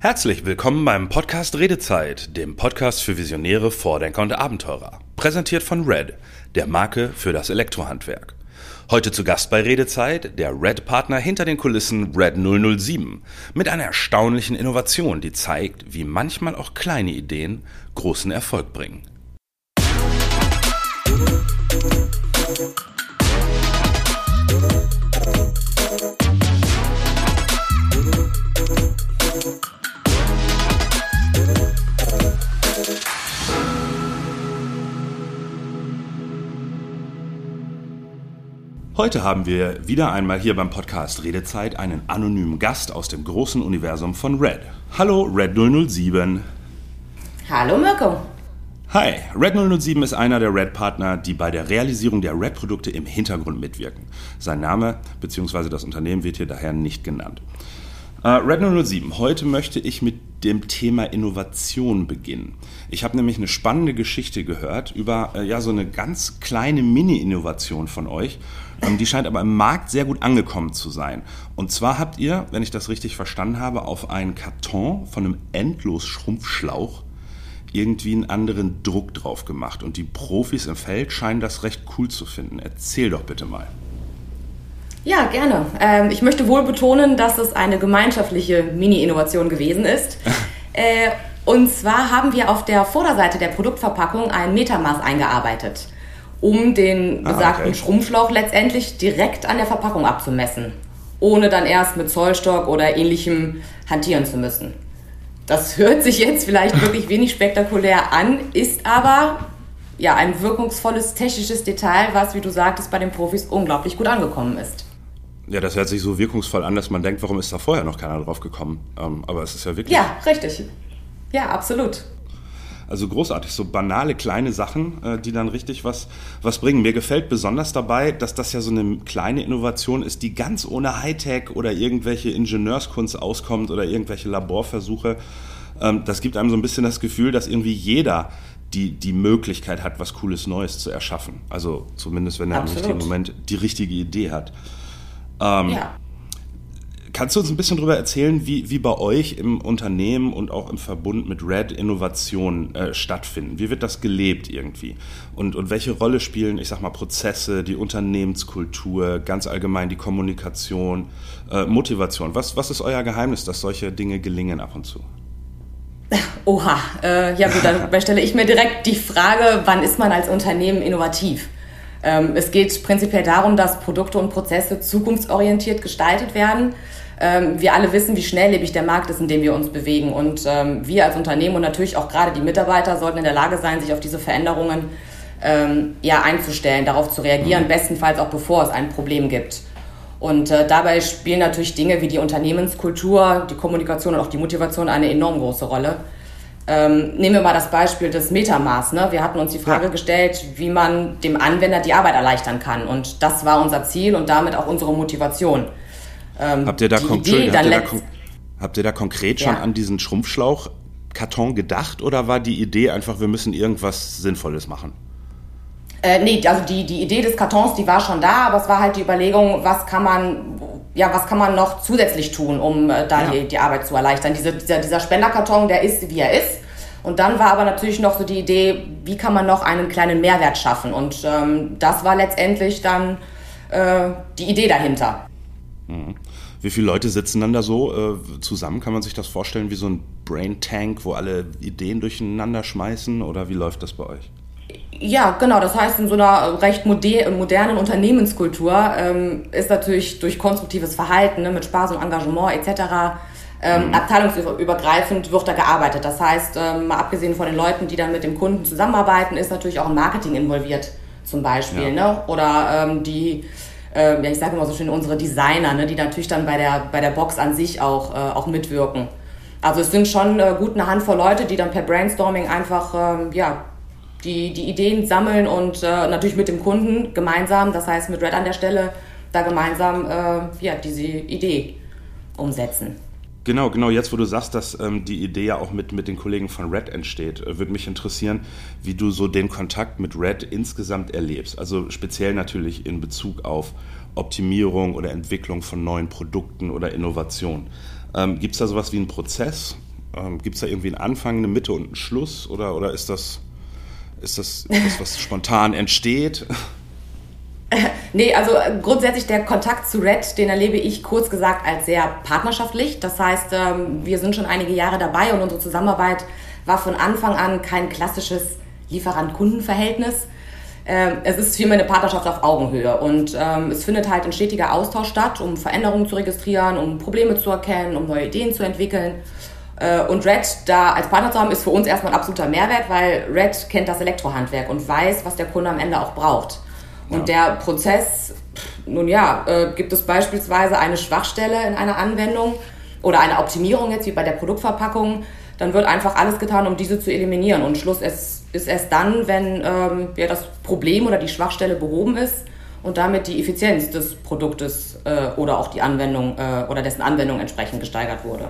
Herzlich willkommen beim Podcast Redezeit, dem Podcast für Visionäre, Vordenker und Abenteurer. Präsentiert von Red, der Marke für das Elektrohandwerk. Heute zu Gast bei Redezeit der Red-Partner hinter den Kulissen Red 007 mit einer erstaunlichen Innovation, die zeigt, wie manchmal auch kleine Ideen großen Erfolg bringen. Heute haben wir wieder einmal hier beim Podcast Redezeit einen anonymen Gast aus dem großen Universum von Red. Hallo Red 007. Hallo Mirko. Hi, Red 007 ist einer der Red-Partner, die bei der Realisierung der Red-Produkte im Hintergrund mitwirken. Sein Name bzw. das Unternehmen wird hier daher nicht genannt. Uh, Red 007, heute möchte ich mit dem Thema Innovation beginnen. Ich habe nämlich eine spannende Geschichte gehört über äh, ja, so eine ganz kleine Mini-Innovation von euch. Ähm, die scheint aber im Markt sehr gut angekommen zu sein. Und zwar habt ihr, wenn ich das richtig verstanden habe, auf einen Karton von einem Endlos-Schrumpfschlauch irgendwie einen anderen Druck drauf gemacht. Und die Profis im Feld scheinen das recht cool zu finden. Erzähl doch bitte mal. Ja, gerne. Ähm, ich möchte wohl betonen, dass es eine gemeinschaftliche Mini-Innovation gewesen ist. äh, und zwar haben wir auf der Vorderseite der Produktverpackung ein Metermaß eingearbeitet, um den ah, besagten okay. Schrumpfschlauch letztendlich direkt an der Verpackung abzumessen, ohne dann erst mit Zollstock oder ähnlichem hantieren zu müssen. Das hört sich jetzt vielleicht wirklich wenig spektakulär an, ist aber ja ein wirkungsvolles technisches Detail, was, wie du sagtest, bei den Profis unglaublich gut angekommen ist. Ja, das hört sich so wirkungsvoll an, dass man denkt, warum ist da vorher noch keiner drauf gekommen? Ähm, aber es ist ja wirklich. Ja, richtig. Ja, absolut. Also großartig, so banale kleine Sachen, äh, die dann richtig was, was bringen. Mir gefällt besonders dabei, dass das ja so eine kleine Innovation ist, die ganz ohne Hightech oder irgendwelche Ingenieurskunst auskommt oder irgendwelche Laborversuche. Ähm, das gibt einem so ein bisschen das Gefühl, dass irgendwie jeder die, die Möglichkeit hat, was Cooles Neues zu erschaffen. Also zumindest, wenn er im richtigen Moment die richtige Idee hat. Ähm, ja. Kannst du uns ein bisschen darüber erzählen, wie, wie bei euch im Unternehmen und auch im Verbund mit Red Innovationen äh, stattfinden? Wie wird das gelebt irgendwie? Und, und welche Rolle spielen, ich sag mal, Prozesse, die Unternehmenskultur, ganz allgemein die Kommunikation, äh, Motivation? Was, was ist euer Geheimnis, dass solche Dinge gelingen ab und zu? Oha, äh, ja gut, dann stelle ich mir direkt die Frage, wann ist man als Unternehmen innovativ? Ähm, es geht prinzipiell darum, dass Produkte und Prozesse zukunftsorientiert gestaltet werden. Ähm, wir alle wissen, wie schnelllebig der Markt ist, in dem wir uns bewegen. Und ähm, wir als Unternehmen und natürlich auch gerade die Mitarbeiter sollten in der Lage sein, sich auf diese Veränderungen ja, einzustellen, darauf zu reagieren, mhm. bestenfalls auch bevor es ein Problem gibt. Und äh, dabei spielen natürlich Dinge wie die Unternehmenskultur, die Kommunikation und auch die Motivation eine enorm große Rolle. Ähm, nehmen wir mal das Beispiel des Metamaß. Ne? Wir hatten uns die Frage ja. gestellt, wie man dem Anwender die Arbeit erleichtern kann. Und das war unser Ziel und damit auch unsere Motivation. Ähm, habt, ihr da habt, ihr da habt ihr da konkret schon ja. an diesen Schrumpfschlauchkarton gedacht oder war die Idee einfach, wir müssen irgendwas Sinnvolles machen? Äh, nee, also die, die Idee des Kartons, die war schon da, aber es war halt die Überlegung, was kann man, ja, was kann man noch zusätzlich tun, um äh, da ja. die, die Arbeit zu erleichtern. Diese, dieser, dieser Spenderkarton, der ist, wie er ist. Und dann war aber natürlich noch so die Idee, wie kann man noch einen kleinen Mehrwert schaffen. Und ähm, das war letztendlich dann äh, die Idee dahinter. Mhm. Wie viele Leute sitzen dann da so äh, zusammen? Kann man sich das vorstellen wie so ein Brain Tank, wo alle Ideen durcheinander schmeißen? Oder wie läuft das bei euch? Ja, genau. Das heißt, in so einer recht modernen Unternehmenskultur ähm, ist natürlich durch konstruktives Verhalten ne, mit Spaß und Engagement etc. Ähm, mhm. Abteilungsübergreifend wird da gearbeitet. Das heißt, ähm, mal abgesehen von den Leuten, die dann mit dem Kunden zusammenarbeiten, ist natürlich auch ein Marketing involviert, zum Beispiel. Ja. Ne? Oder ähm, die, äh, ja, ich sage immer so schön, unsere Designer, ne? die natürlich dann bei der, bei der Box an sich auch, äh, auch mitwirken. Also es sind schon äh, gut eine Handvoll Leute, die dann per Brainstorming einfach ähm, ja, die, die Ideen sammeln und äh, natürlich mit dem Kunden gemeinsam, das heißt mit Red an der Stelle, da gemeinsam äh, ja, diese Idee umsetzen. Genau, genau. Jetzt, wo du sagst, dass ähm, die Idee ja auch mit, mit den Kollegen von Red entsteht, äh, würde mich interessieren, wie du so den Kontakt mit Red insgesamt erlebst. Also speziell natürlich in Bezug auf Optimierung oder Entwicklung von neuen Produkten oder Innovationen. Ähm, Gibt es da sowas wie einen Prozess, Ähm, Gibt es da irgendwie einen Anfang, eine Mitte und einen Schluss oder, oder ist das, ist das etwas, was spontan entsteht? Nee, also äh, grundsätzlich der Kontakt zu Red, den erlebe ich kurz gesagt als sehr partnerschaftlich. Das heißt, ähm, wir sind schon einige Jahre dabei und unsere Zusammenarbeit war von Anfang an kein klassisches Lieferant-Kunden-Verhältnis. Ähm, es ist vielmehr eine Partnerschaft auf Augenhöhe und ähm, es findet halt ein stetiger Austausch statt, um Veränderungen zu registrieren, um Probleme zu erkennen, um neue Ideen zu entwickeln. Äh, und Red da als Partner zu haben, ist für uns erstmal ein absoluter Mehrwert, weil Red kennt das Elektrohandwerk und weiß, was der Kunde am Ende auch braucht. Und ja. der Prozess, nun ja, äh, gibt es beispielsweise eine Schwachstelle in einer Anwendung oder eine Optimierung jetzt wie bei der Produktverpackung, dann wird einfach alles getan, um diese zu eliminieren. Und Schluss ist, ist erst dann, wenn ähm, ja, das Problem oder die Schwachstelle behoben ist und damit die Effizienz des Produktes äh, oder auch die Anwendung äh, oder dessen Anwendung entsprechend gesteigert wurde.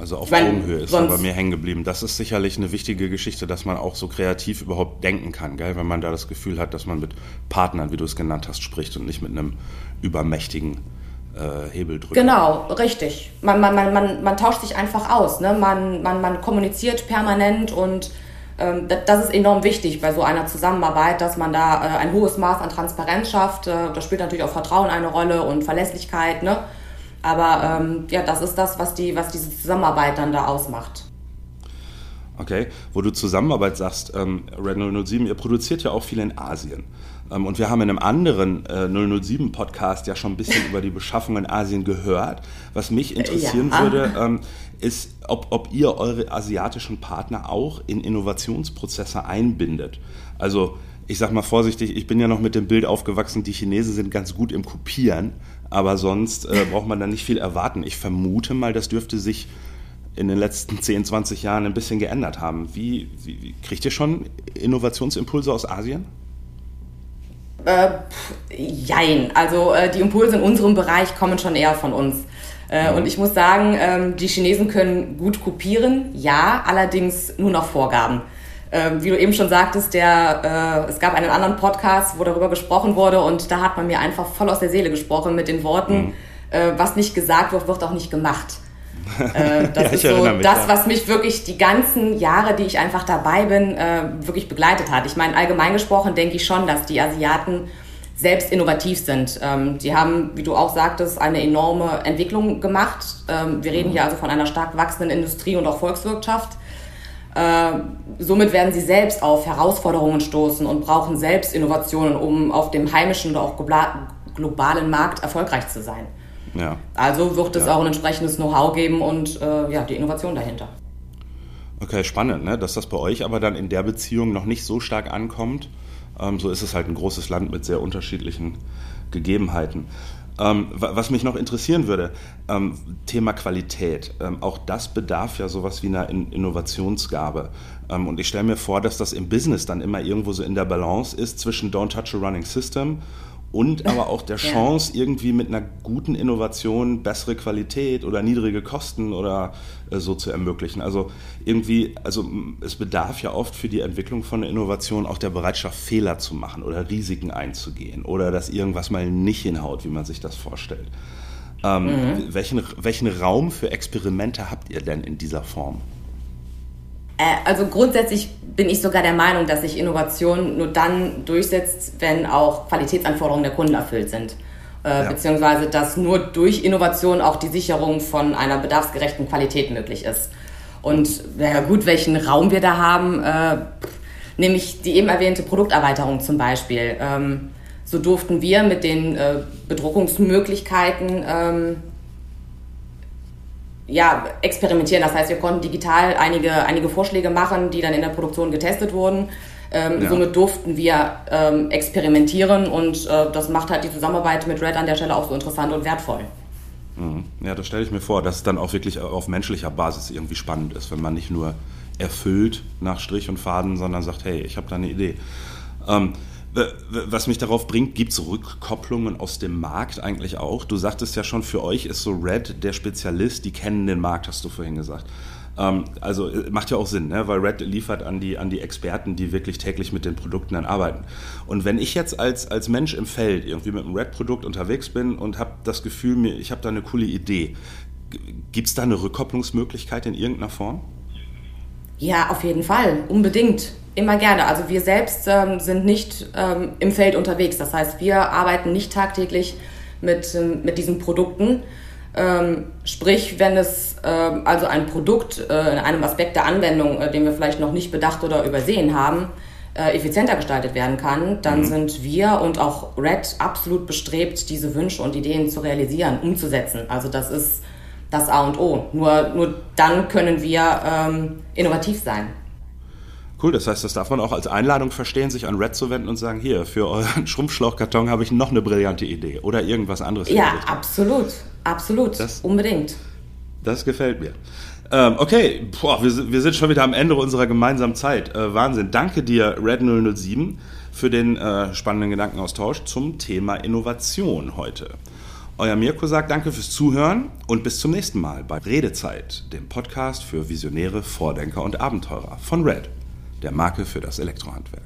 Also auf meine, Augenhöhe ist aber mir hängen geblieben. Das ist sicherlich eine wichtige Geschichte, dass man auch so kreativ überhaupt denken kann, gell? wenn man da das Gefühl hat, dass man mit Partnern, wie du es genannt hast, spricht und nicht mit einem übermächtigen äh, Hebel drückt. Genau, richtig. Man, man, man, man, man tauscht sich einfach aus. Ne? Man, man, man kommuniziert permanent und ähm, das ist enorm wichtig bei so einer Zusammenarbeit, dass man da äh, ein hohes Maß an Transparenz schafft. Äh, da spielt natürlich auch Vertrauen eine Rolle und Verlässlichkeit. Ne? Aber ähm, ja, das ist das, was, die, was diese Zusammenarbeit dann da ausmacht. Okay, wo du Zusammenarbeit sagst, ähm, Red 007, ihr produziert ja auch viel in Asien. Ähm, und wir haben in einem anderen äh, 007 Podcast ja schon ein bisschen über die Beschaffung in Asien gehört. Was mich interessieren ja. würde, ähm, ist, ob, ob ihr eure asiatischen Partner auch in Innovationsprozesse einbindet. Also ich sag mal vorsichtig, ich bin ja noch mit dem Bild aufgewachsen, die Chinesen sind ganz gut im Kopieren, aber sonst äh, braucht man da nicht viel erwarten. Ich vermute mal, das dürfte sich in den letzten 10, 20 Jahren ein bisschen geändert haben. Wie, wie, wie kriegt ihr schon Innovationsimpulse aus Asien? Äh, jein. Also äh, die Impulse in unserem Bereich kommen schon eher von uns. Äh, mhm. Und ich muss sagen, ähm, die Chinesen können gut kopieren, ja, allerdings nur nach Vorgaben. Ähm, wie du eben schon sagtest, der, äh, es gab einen anderen Podcast, wo darüber gesprochen wurde und da hat man mir einfach voll aus der Seele gesprochen mit den Worten, mhm. äh, was nicht gesagt wird, wird auch nicht gemacht. Äh, das ja, ist so mich, das, was mich wirklich die ganzen Jahre, die ich einfach dabei bin, äh, wirklich begleitet hat. Ich meine, allgemein gesprochen denke ich schon, dass die Asiaten selbst innovativ sind. Ähm, die haben, wie du auch sagtest, eine enorme Entwicklung gemacht. Ähm, wir reden mhm. hier also von einer stark wachsenden Industrie und auch Volkswirtschaft. Äh, somit werden sie selbst auf Herausforderungen stoßen und brauchen selbst Innovationen, um auf dem heimischen oder auch globalen Markt erfolgreich zu sein. Ja. Also wird es ja. auch ein entsprechendes Know-how geben und äh, ja, die Innovation dahinter. Okay, spannend, ne? dass das bei euch aber dann in der Beziehung noch nicht so stark ankommt. Ähm, so ist es halt ein großes Land mit sehr unterschiedlichen Gegebenheiten. Ähm, was mich noch interessieren würde, ähm, Thema Qualität. Ähm, auch das bedarf ja sowas wie einer in Innovationsgabe. Ähm, und ich stelle mir vor, dass das im Business dann immer irgendwo so in der Balance ist zwischen Don't Touch a Running System und aber auch der Chance, ja. irgendwie mit einer guten Innovation bessere Qualität oder niedrige Kosten oder äh, so zu ermöglichen. Also irgendwie, also es bedarf ja oft für die Entwicklung von Innovation auch der Bereitschaft, Fehler zu machen oder Risiken einzugehen oder dass irgendwas mal nicht hinhaut, wie man sich das vorstellt. Ähm, mhm. welchen, welchen Raum für Experimente habt ihr denn in dieser Form? Äh, also grundsätzlich bin ich sogar der Meinung, dass sich Innovation nur dann durchsetzt, wenn auch Qualitätsanforderungen der Kunden erfüllt sind. Äh, ja. Beziehungsweise, dass nur durch Innovation auch die Sicherung von einer bedarfsgerechten Qualität möglich ist. Und ja gut, welchen Raum wir da haben, äh, nämlich die eben erwähnte Produkterweiterung zum Beispiel. Ähm, so durften wir mit den äh, Bedruckungsmöglichkeiten ähm, ja, experimentieren. Das heißt, wir konnten digital einige, einige Vorschläge machen, die dann in der Produktion getestet wurden. Ähm, ja. Somit durften wir ähm, experimentieren und äh, das macht halt die Zusammenarbeit mit Red an der Stelle auch so interessant und wertvoll. Mhm. Ja, das stelle ich mir vor, dass es dann auch wirklich auf menschlicher Basis irgendwie spannend ist, wenn man nicht nur erfüllt nach Strich und Faden, sondern sagt, hey, ich habe da eine Idee. Ähm, was mich darauf bringt, gibt es Rückkopplungen aus dem Markt eigentlich auch? Du sagtest ja schon, für euch ist so Red der Spezialist, die kennen den Markt, hast du vorhin gesagt. Ähm, also äh, macht ja auch Sinn, ne? weil Red liefert an die, an die Experten, die wirklich täglich mit den Produkten dann arbeiten. Und wenn ich jetzt als, als Mensch im Feld irgendwie mit einem Red-Produkt unterwegs bin und habe das Gefühl, ich habe da eine coole Idee, Gibt es da eine Rückkopplungsmöglichkeit in irgendeiner Form? Ja, auf jeden Fall, unbedingt. Immer gerne. Also wir selbst ähm, sind nicht ähm, im Feld unterwegs. Das heißt, wir arbeiten nicht tagtäglich mit, ähm, mit diesen Produkten. Ähm, sprich, wenn es ähm, also ein Produkt äh, in einem Aspekt der Anwendung, äh, den wir vielleicht noch nicht bedacht oder übersehen haben, äh, effizienter gestaltet werden kann, dann mhm. sind wir und auch Red absolut bestrebt, diese Wünsche und Ideen zu realisieren, umzusetzen. Also das ist das A und O. Nur, nur dann können wir ähm, innovativ sein. Cool, das heißt, das darf man auch als Einladung verstehen, sich an Red zu wenden und sagen, hier, für euren Schrumpfschlauchkarton habe ich noch eine brillante Idee oder irgendwas anderes. Ja, absolut, absolut, das, unbedingt. Das gefällt mir. Ähm, okay, Boah, wir, wir, sind schon wieder am Ende unserer gemeinsamen Zeit. Äh, Wahnsinn. Danke dir, Red 007, für den äh, spannenden Gedankenaustausch zum Thema Innovation heute. Euer Mirko sagt danke fürs Zuhören und bis zum nächsten Mal bei Redezeit, dem Podcast für Visionäre, Vordenker und Abenteurer von Red, der Marke für das Elektrohandwerk.